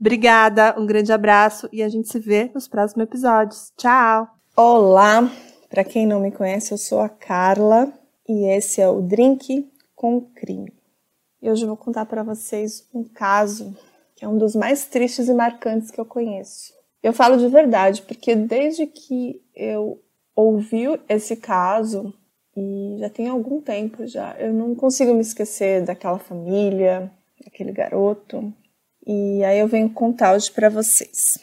Obrigada, um grande abraço e a gente se vê nos próximos episódios. Tchau! Olá! Para quem não me conhece, eu sou a Carla e esse é o Drink com Crime. E hoje eu vou contar para vocês um caso que é um dos mais tristes e marcantes que eu conheço. Eu falo de verdade porque desde que eu ouvi esse caso, e já tem algum tempo já, eu não consigo me esquecer daquela família, daquele garoto, e aí eu venho contar hoje para vocês.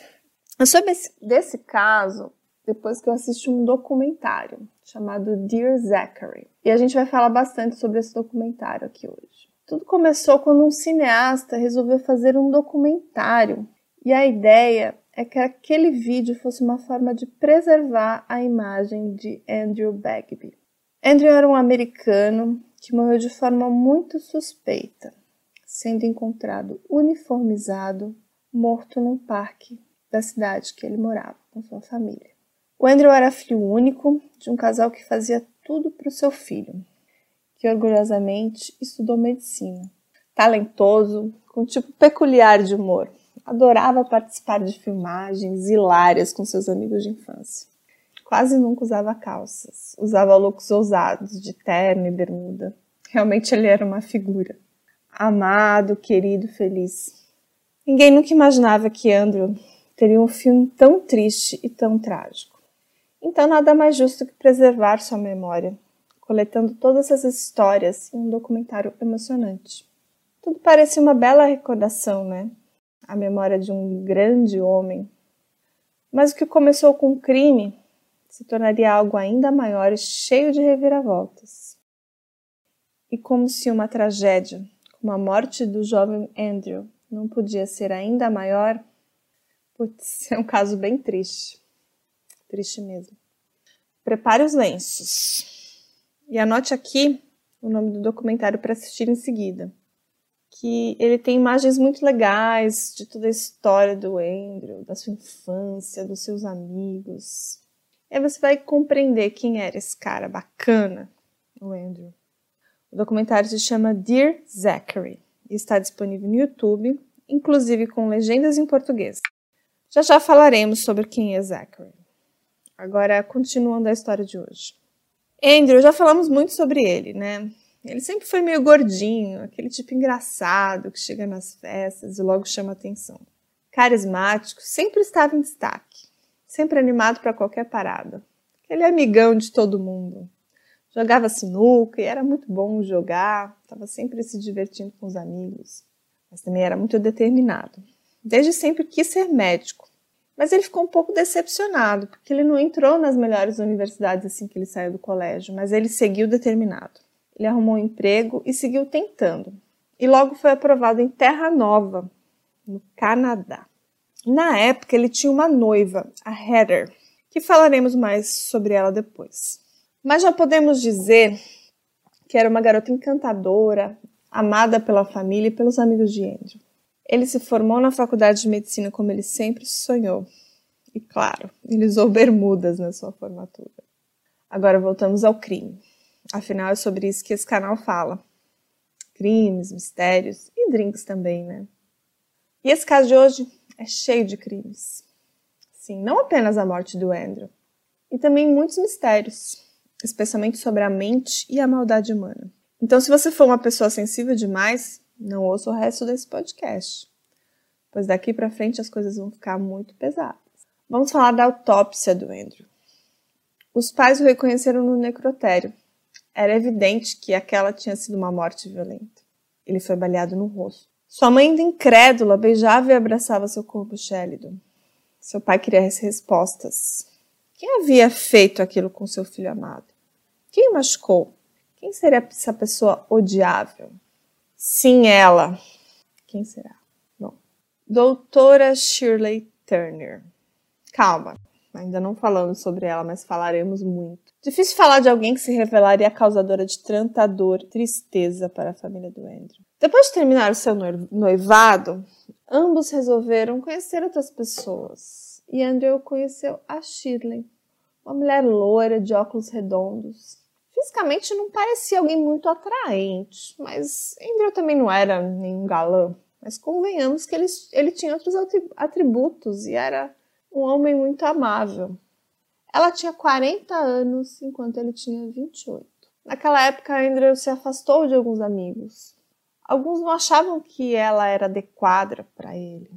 Sobre esse, desse caso, depois que eu assisti um documentário chamado Dear Zachary. E a gente vai falar bastante sobre esse documentário aqui hoje. Tudo começou quando um cineasta resolveu fazer um documentário. E a ideia é que aquele vídeo fosse uma forma de preservar a imagem de Andrew Bagby. Andrew era um americano que morreu de forma muito suspeita sendo encontrado uniformizado, morto num parque da cidade que ele morava com sua família. O Andrew era filho único de um casal que fazia tudo para o seu filho, que orgulhosamente estudou medicina. Talentoso, com um tipo peculiar de humor, adorava participar de filmagens hilárias com seus amigos de infância. Quase nunca usava calças, usava looks ousados de terno e bermuda. Realmente ele era uma figura amado, querido, feliz. Ninguém nunca imaginava que Andrew teria um filme tão triste e tão trágico. Então, nada mais justo que preservar sua memória, coletando todas essas histórias em um documentário emocionante. Tudo parecia uma bela recordação, né? A memória de um grande homem. Mas o que começou com um crime se tornaria algo ainda maior e cheio de reviravoltas. E como se uma tragédia como a morte do jovem Andrew não podia ser ainda maior, putz, é um caso bem triste. Triste mesmo. Prepare os lenços. E anote aqui o nome do documentário para assistir em seguida. Que ele tem imagens muito legais de toda a história do Andrew, da sua infância, dos seus amigos. E aí você vai compreender quem era esse cara bacana, o Andrew. O documentário se chama Dear Zachary e está disponível no YouTube, inclusive com legendas em português. Já já falaremos sobre quem é Zachary. Agora, continuando a história de hoje. Andrew, já falamos muito sobre ele, né? Ele sempre foi meio gordinho, aquele tipo engraçado que chega nas festas e logo chama atenção. Carismático, sempre estava em destaque, sempre animado para qualquer parada. Aquele amigão de todo mundo jogava sinuca e era muito bom jogar, estava sempre se divertindo com os amigos, mas também era muito determinado. Desde sempre quis ser médico, mas ele ficou um pouco decepcionado, porque ele não entrou nas melhores universidades assim que ele saiu do colégio, mas ele seguiu determinado. Ele arrumou um emprego e seguiu tentando, e logo foi aprovado em Terra Nova, no Canadá. Na época, ele tinha uma noiva, a Heather, que falaremos mais sobre ela depois. Mas já podemos dizer que era uma garota encantadora, amada pela família e pelos amigos de Andrew. Ele se formou na faculdade de medicina como ele sempre sonhou. E claro, ele usou bermudas na sua formatura. Agora voltamos ao crime. Afinal, é sobre isso que esse canal fala. Crimes, mistérios e drinks também, né? E esse caso de hoje é cheio de crimes. Sim, não apenas a morte do Andrew, e também muitos mistérios especialmente sobre a mente e a maldade humana. Então, se você for uma pessoa sensível demais, não ouça o resto desse podcast, pois daqui para frente as coisas vão ficar muito pesadas. Vamos falar da autópsia do Andrew. Os pais o reconheceram no necrotério. Era evidente que aquela tinha sido uma morte violenta. Ele foi baleado no rosto. Sua mãe, ainda incrédula, beijava e abraçava seu corpo gélido. Seu pai queria as respostas. Quem havia feito aquilo com seu filho amado? Quem machucou? Quem seria essa pessoa odiável? Sim, ela. Quem será? Bom, doutora Shirley Turner. Calma, ainda não falamos sobre ela, mas falaremos muito. Difícil falar de alguém que se revelaria causadora de tanta dor e tristeza para a família do Andrew. Depois de terminar o seu noivado, ambos resolveram conhecer outras pessoas. E Andrew conheceu a Shirley, uma mulher loira de óculos redondos. Fisicamente não parecia alguém muito atraente, mas Andrew também não era nenhum galã. Mas convenhamos que ele, ele tinha outros atributos e era um homem muito amável. Ela tinha 40 anos, enquanto ele tinha 28. Naquela época, Andrew se afastou de alguns amigos. Alguns não achavam que ela era adequada para ele.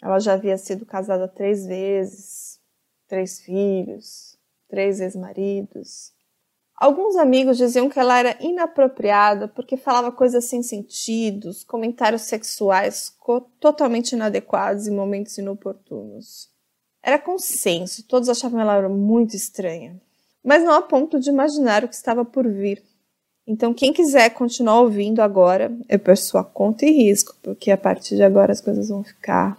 Ela já havia sido casada três vezes, três filhos, três ex-maridos. Alguns amigos diziam que ela era inapropriada porque falava coisas sem sentidos, comentários sexuais totalmente inadequados em momentos inoportunos. Era consenso, todos achavam ela muito estranha. Mas não a ponto de imaginar o que estava por vir. Então, quem quiser continuar ouvindo agora, é por sua conta e risco, porque a partir de agora as coisas vão ficar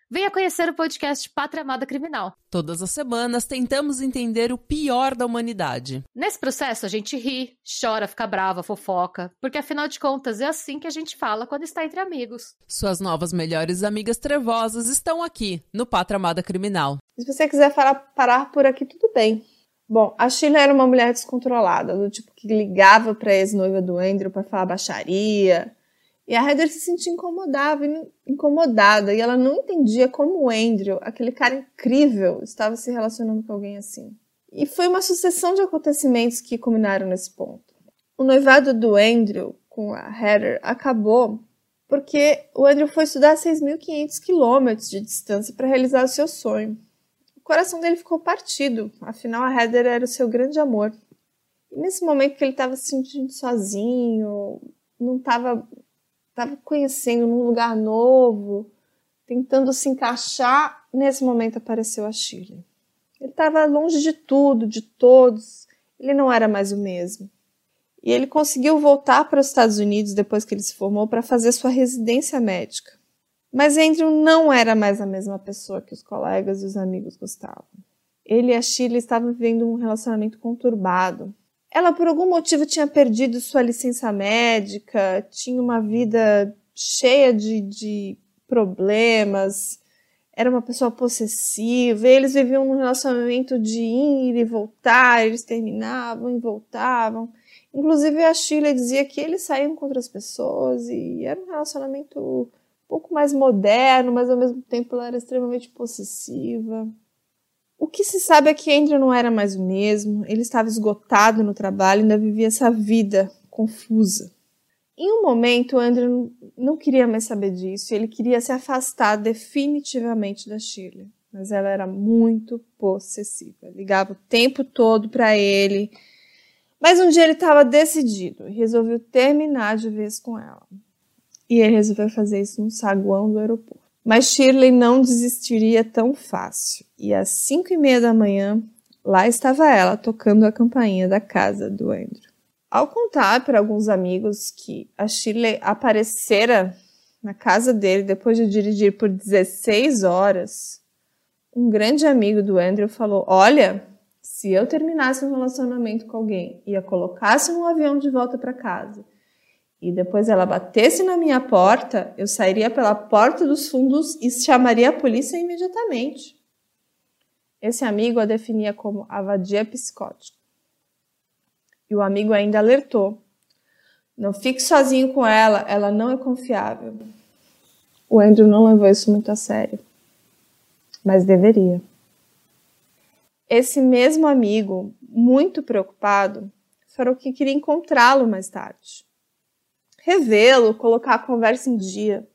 Venha conhecer o podcast Pátria Amada Criminal. Todas as semanas tentamos entender o pior da humanidade. Nesse processo a gente ri, chora, fica brava, fofoca, porque afinal de contas é assim que a gente fala quando está entre amigos. Suas novas melhores amigas trevosas estão aqui no Pátria Amada Criminal. Se você quiser parar por aqui, tudo bem. Bom, a Sheila era uma mulher descontrolada, do tipo que ligava para ex-noiva do Andrew para falar baixaria, e a Heather se sentia incomodada, incomodada e ela não entendia como o Andrew, aquele cara incrível, estava se relacionando com alguém assim. E foi uma sucessão de acontecimentos que culminaram nesse ponto. O noivado do Andrew com a Heather acabou porque o Andrew foi estudar a 6.500 quilômetros de distância para realizar o seu sonho. O coração dele ficou partido, afinal a Heather era o seu grande amor. E nesse momento que ele estava se sentindo sozinho, não estava estava conhecendo num lugar novo, tentando se encaixar. Nesse momento apareceu a Shirley. Ele estava longe de tudo, de todos. Ele não era mais o mesmo. E ele conseguiu voltar para os Estados Unidos depois que ele se formou para fazer sua residência médica. Mas Andrew não era mais a mesma pessoa que os colegas e os amigos gostavam. Ele e a Shirley estavam vivendo um relacionamento conturbado. Ela, por algum motivo, tinha perdido sua licença médica, tinha uma vida cheia de, de problemas, era uma pessoa possessiva, eles viviam num relacionamento de ir e voltar, eles terminavam e voltavam. Inclusive, a Sheila dizia que eles saíam com outras pessoas e era um relacionamento um pouco mais moderno, mas ao mesmo tempo ela era extremamente possessiva. O que se sabe é que Andrew não era mais o mesmo, ele estava esgotado no trabalho e ainda vivia essa vida confusa. Em um momento, Andrew não queria mais saber disso, ele queria se afastar definitivamente da Shirley, mas ela era muito possessiva, ligava o tempo todo para ele. Mas um dia ele estava decidido e resolveu terminar de vez com ela. E ele resolveu fazer isso no saguão do aeroporto. Mas Shirley não desistiria tão fácil, e às cinco e meia da manhã, lá estava ela tocando a campainha da casa do Andrew. Ao contar para alguns amigos que a Shirley aparecera na casa dele depois de dirigir por 16 horas, um grande amigo do Andrew falou: Olha, se eu terminasse um relacionamento com alguém e a colocasse num avião de volta para casa e depois ela batesse na minha porta, eu sairia pela porta dos fundos e chamaria a polícia imediatamente. Esse amigo a definia como a vadia psicótica. E o amigo ainda alertou: não fique sozinho com ela, ela não é confiável. O Andrew não levou isso muito a sério, mas deveria. Esse mesmo amigo, muito preocupado, falou que queria encontrá-lo mais tarde revê-lo, colocar a conversa em dia.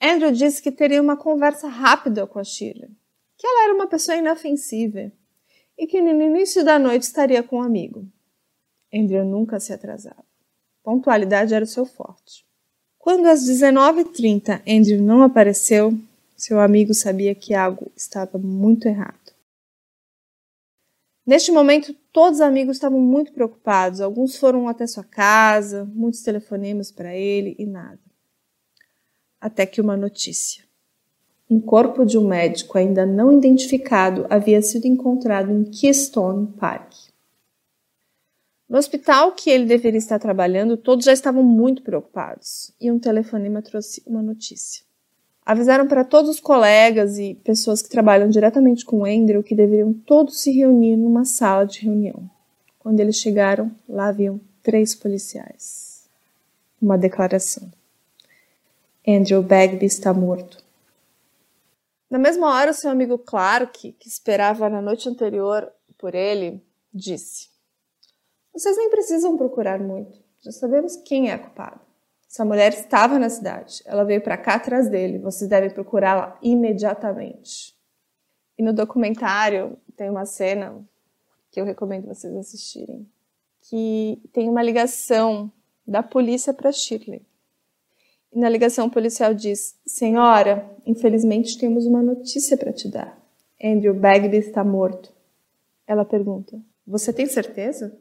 Andrew disse que teria uma conversa rápida com a Shirley, que ela era uma pessoa inofensiva e que no início da noite estaria com um amigo. Andrew nunca se atrasava. Pontualidade era o seu forte. Quando às 19h30 Andrew não apareceu, seu amigo sabia que algo estava muito errado. Neste momento, todos os amigos estavam muito preocupados. Alguns foram até sua casa, muitos telefonemas para ele e nada. Até que uma notícia. Um corpo de um médico ainda não identificado havia sido encontrado em Keystone Park. No hospital que ele deveria estar trabalhando, todos já estavam muito preocupados e um telefonema trouxe uma notícia. Avisaram para todos os colegas e pessoas que trabalham diretamente com Andrew que deveriam todos se reunir numa sala de reunião. Quando eles chegaram, lá haviam três policiais. Uma declaração. Andrew Bagby está morto. Na mesma hora, seu amigo Clark, que esperava na noite anterior por ele, disse: Vocês nem precisam procurar muito. Já sabemos quem é a culpada. Essa mulher estava na cidade. Ela veio para cá atrás dele. Vocês devem procurá-la imediatamente. E no documentário tem uma cena que eu recomendo vocês assistirem, que tem uma ligação da polícia para Shirley. E na ligação, o policial diz: Senhora, infelizmente temos uma notícia para te dar. Andrew Bagby está morto. Ela pergunta: Você tem certeza?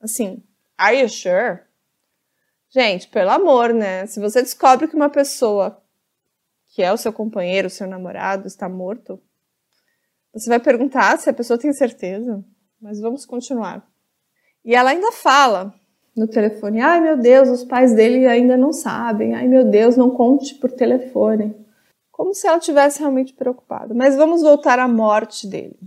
Assim, are you sure? Gente, pelo amor, né? Se você descobre que uma pessoa que é o seu companheiro, o seu namorado, está morto, você vai perguntar se a pessoa tem certeza. Mas vamos continuar. E ela ainda fala: no telefone. Ai meu Deus, os pais dele ainda não sabem. Ai meu Deus, não conte por telefone. Como se ela tivesse realmente preocupada. Mas vamos voltar à morte dele.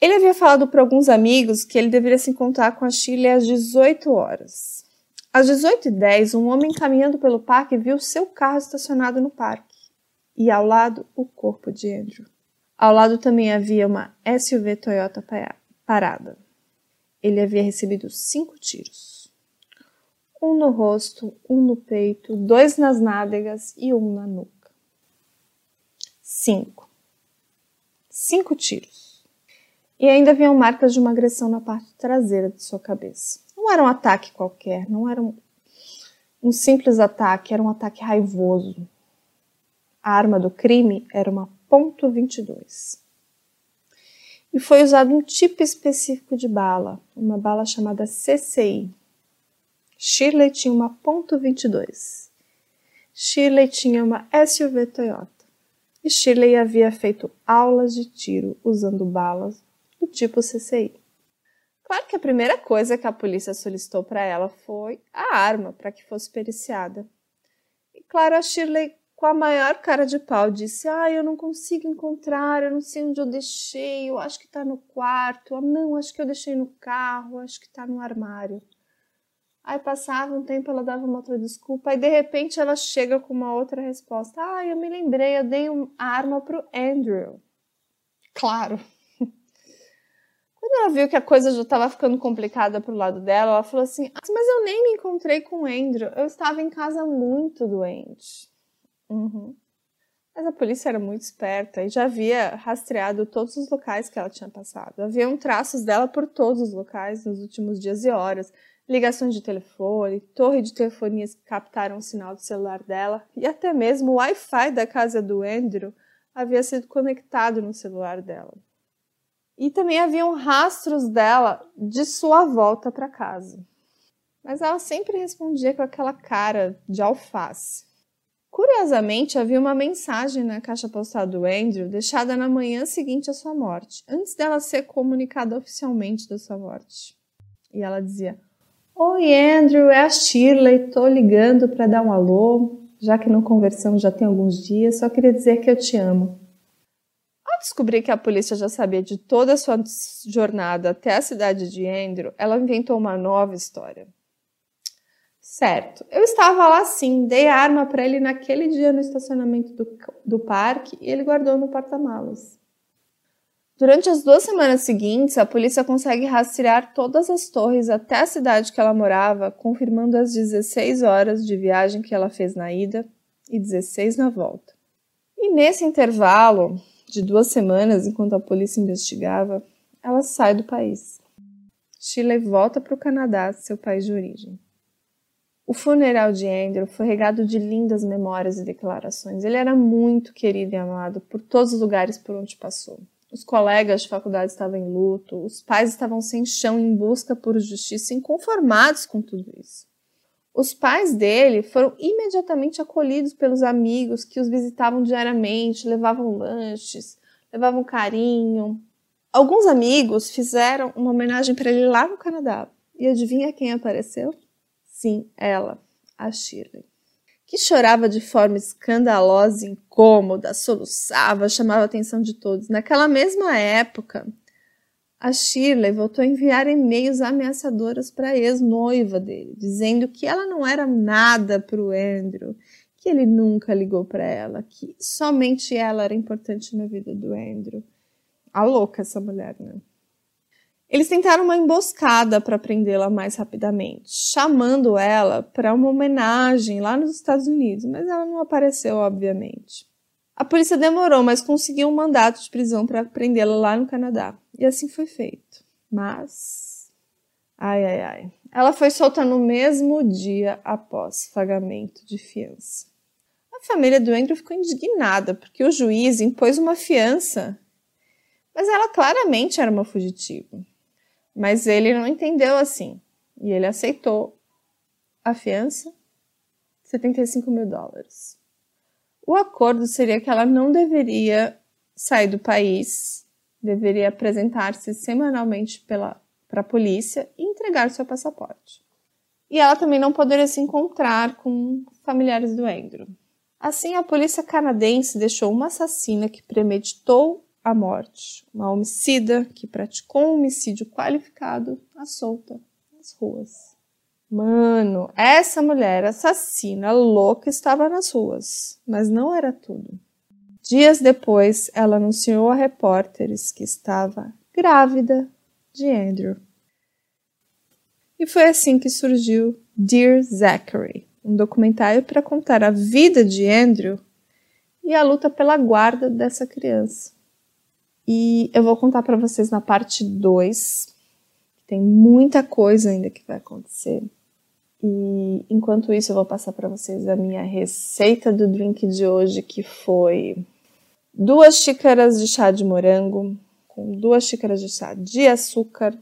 Ele havia falado para alguns amigos que ele deveria se encontrar com a Shirley às 18 horas. Às 18h10, um homem caminhando pelo parque viu seu carro estacionado no parque. E ao lado, o corpo de Andrew. Ao lado também havia uma SUV Toyota parada. Ele havia recebido cinco tiros um no rosto, um no peito, dois nas nádegas e um na nuca. Cinco. Cinco tiros. E ainda haviam marcas de uma agressão na parte traseira de sua cabeça. Não era um ataque qualquer, não era um, um simples ataque, era um ataque raivoso. A arma do crime era uma .22. E foi usado um tipo específico de bala, uma bala chamada CCI, Shirley tinha uma ponto .22. Shirley tinha uma SUV Toyota. E Shirley havia feito aulas de tiro usando balas do tipo CCI. Claro que a primeira coisa que a polícia solicitou para ela foi a arma para que fosse periciada. E claro, a Shirley, com a maior cara de pau, disse: Ah, eu não consigo encontrar, eu não sei onde eu deixei, eu acho que está no quarto, ah, não, acho que eu deixei no carro, acho que está no armário. Aí passava um tempo, ela dava uma outra desculpa, e de repente ela chega com uma outra resposta. Ah, eu me lembrei, eu dei a arma pro Andrew. Claro. Quando ela viu que a coisa já estava ficando complicada pro lado dela, ela falou assim: ah, Mas eu nem me encontrei com o Andrew, eu estava em casa muito doente. Uhum. Mas a polícia era muito esperta e já havia rastreado todos os locais que ela tinha passado. Haviam traços dela por todos os locais nos últimos dias e horas ligações de telefone, torre de telefonias que captaram o sinal do celular dela e até mesmo o Wi-Fi da casa do Andrew havia sido conectado no celular dela. E também haviam rastros dela de sua volta para casa. Mas ela sempre respondia com aquela cara de alface. Curiosamente, havia uma mensagem na caixa postal do Andrew deixada na manhã seguinte à sua morte, antes dela ser comunicada oficialmente da sua morte. E ela dizia: Oi, Andrew, é a Shirley. Tô ligando para dar um alô, já que não conversamos já tem alguns dias. Só queria dizer que eu te amo. Ao descobrir que a polícia já sabia de toda a sua jornada até a cidade de Andrew, ela inventou uma nova história. Certo, eu estava lá sim, dei a arma para ele naquele dia no estacionamento do, do parque e ele guardou no porta-malas. Durante as duas semanas seguintes, a polícia consegue rastrear todas as torres até a cidade que ela morava, confirmando as 16 horas de viagem que ela fez na ida e 16 na volta. E nesse intervalo de duas semanas, enquanto a polícia investigava, ela sai do país. Shirley volta para o Canadá, seu país de origem. O funeral de Andrew foi regado de lindas memórias e declarações. Ele era muito querido e amado por todos os lugares por onde passou Os colegas de faculdade estavam em luto, os pais estavam sem chão em busca por justiça, inconformados com tudo isso. Os pais dele foram imediatamente acolhidos pelos amigos que os visitavam diariamente, levavam lanches, levavam carinho. Alguns amigos fizeram uma homenagem para ele lá no Canadá. E adivinha quem apareceu? Sim, ela, a Shirley que chorava de forma escandalosa, incômoda, soluçava, chamava a atenção de todos. Naquela mesma época, a Shirley voltou a enviar e-mails ameaçadores para a ex-noiva dele, dizendo que ela não era nada para o Andrew, que ele nunca ligou para ela, que somente ela era importante na vida do Andrew. A louca essa mulher, né? Eles tentaram uma emboscada para prendê-la mais rapidamente, chamando ela para uma homenagem lá nos Estados Unidos, mas ela não apareceu, obviamente. A polícia demorou, mas conseguiu um mandato de prisão para prendê-la lá no Canadá. E assim foi feito. Mas. Ai, ai, ai. Ela foi solta no mesmo dia após pagamento de fiança. A família do Andrew ficou indignada porque o juiz impôs uma fiança, mas ela claramente era uma fugitiva. Mas ele não entendeu assim. E ele aceitou a fiança, 75 mil dólares. O acordo seria que ela não deveria sair do país, deveria apresentar-se semanalmente para a polícia e entregar seu passaporte. E ela também não poderia se encontrar com familiares do Andrew. Assim, a polícia canadense deixou uma assassina que premeditou a morte. Uma homicida que praticou um homicídio qualificado à solta nas ruas. Mano, essa mulher assassina louca estava nas ruas, mas não era tudo. Dias depois, ela anunciou a repórteres que estava grávida de Andrew. E foi assim que surgiu Dear Zachary, um documentário para contar a vida de Andrew e a luta pela guarda dessa criança. E eu vou contar para vocês na parte 2. Tem muita coisa ainda que vai acontecer. E enquanto isso, eu vou passar para vocês a minha receita do drink de hoje, que foi duas xícaras de chá de morango, com duas xícaras de chá de açúcar,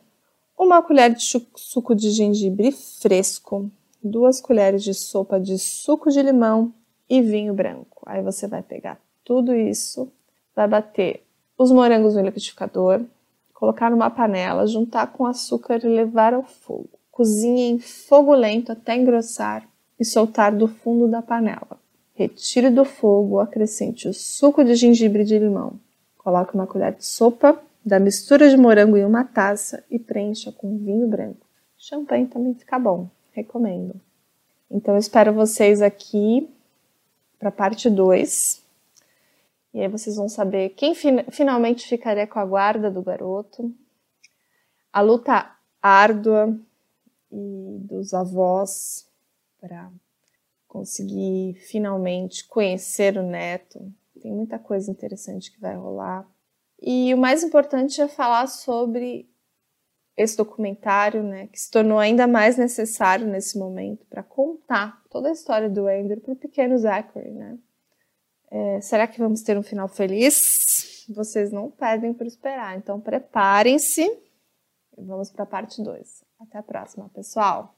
uma colher de suco de gengibre fresco, duas colheres de sopa de suco de limão e vinho branco. Aí você vai pegar tudo isso, vai bater os morangos no liquidificador, colocar numa panela, juntar com açúcar e levar ao fogo. Cozinhe em fogo lento até engrossar e soltar do fundo da panela. Retire do fogo, acrescente o suco de gengibre e de limão. Coloque uma colher de sopa da mistura de morango em uma taça e preencha com vinho branco. Champanhe também fica bom, recomendo. Então eu espero vocês aqui para parte 2 e aí vocês vão saber quem fin finalmente ficaria com a guarda do garoto, a luta árdua e dos avós para conseguir finalmente conhecer o neto. Tem muita coisa interessante que vai rolar. E o mais importante é falar sobre esse documentário, né, que se tornou ainda mais necessário nesse momento para contar toda a história do Andrew para o pequeno Zachary, né? É, será que vamos ter um final feliz? Vocês não pedem por esperar, então preparem-se vamos para a parte 2. Até a próxima, pessoal!